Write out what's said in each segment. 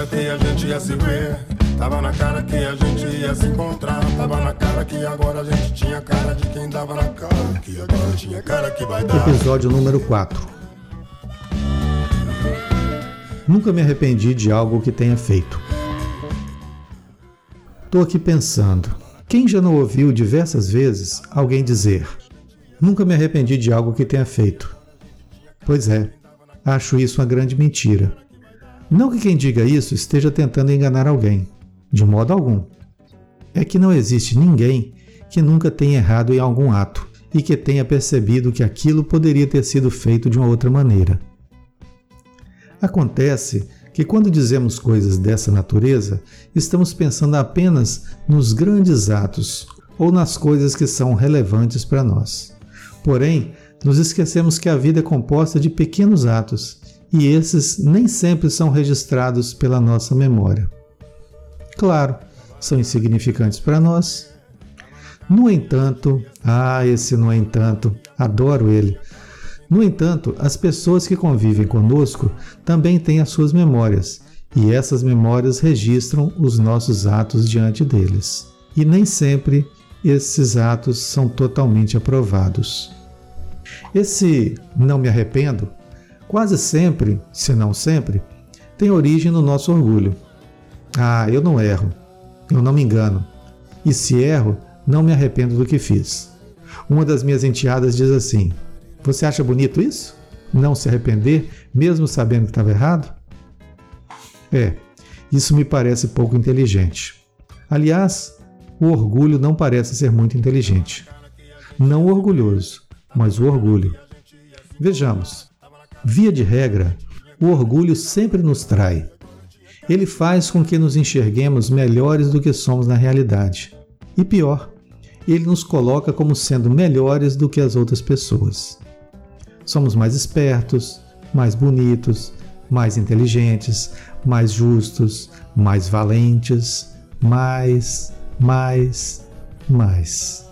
cara que a gente ia se ver. Tava na cara que a gente ia se encontrar. Tava na cara que agora a gente tinha cara de quem dava na cara. Que agora tinha cara que vai dar. Episódio número 4. Nunca me arrependi de algo que tenha feito. Tô aqui pensando. Quem já não ouviu diversas vezes alguém dizer: Nunca me arrependi de algo que tenha feito? Pois é, acho isso uma grande mentira. Não que quem diga isso esteja tentando enganar alguém, de modo algum. É que não existe ninguém que nunca tenha errado em algum ato e que tenha percebido que aquilo poderia ter sido feito de uma outra maneira. Acontece que quando dizemos coisas dessa natureza, estamos pensando apenas nos grandes atos ou nas coisas que são relevantes para nós. Porém, nos esquecemos que a vida é composta de pequenos atos e esses nem sempre são registrados pela nossa memória. Claro, são insignificantes para nós. No entanto, ah, esse no entanto, adoro ele. No entanto, as pessoas que convivem conosco também têm as suas memórias, e essas memórias registram os nossos atos diante deles. E nem sempre esses atos são totalmente aprovados. Esse não me arrependo quase sempre, se não sempre, tem origem no nosso orgulho. Ah, eu não erro, eu não me engano. E se erro, não me arrependo do que fiz. Uma das minhas enteadas diz assim: Você acha bonito isso? Não se arrepender, mesmo sabendo que estava errado? É, isso me parece pouco inteligente. Aliás, o orgulho não parece ser muito inteligente. Não orgulhoso, mas o orgulho. Vejamos. Via de regra, o orgulho sempre nos trai. Ele faz com que nos enxerguemos melhores do que somos na realidade. E pior, ele nos coloca como sendo melhores do que as outras pessoas. Somos mais espertos, mais bonitos, mais inteligentes, mais justos, mais valentes, mais, mais, mais.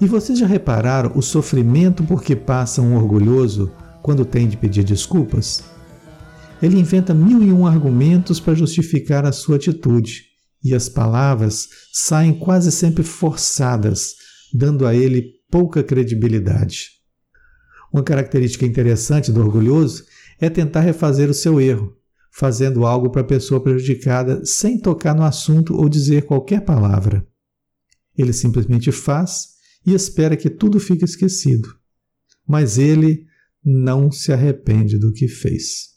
E vocês já repararam o sofrimento por que passa um orgulhoso quando tem de pedir desculpas? Ele inventa mil e um argumentos para justificar a sua atitude, e as palavras saem quase sempre forçadas, dando a ele pouca credibilidade. Uma característica interessante do orgulhoso é tentar refazer o seu erro, fazendo algo para a pessoa prejudicada sem tocar no assunto ou dizer qualquer palavra. Ele simplesmente faz e espera que tudo fique esquecido. Mas ele não se arrepende do que fez.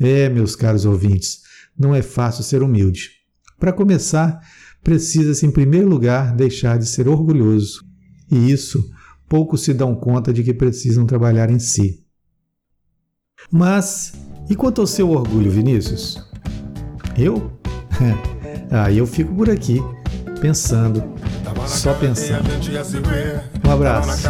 É, meus caros ouvintes, não é fácil ser humilde. Para começar, precisa-se, em primeiro lugar, deixar de ser orgulhoso. E isso poucos se dão conta de que precisam trabalhar em si. Mas, e quanto ao seu orgulho, Vinícius? Eu? ah, eu fico por aqui, pensando, só pensando. Um abraço.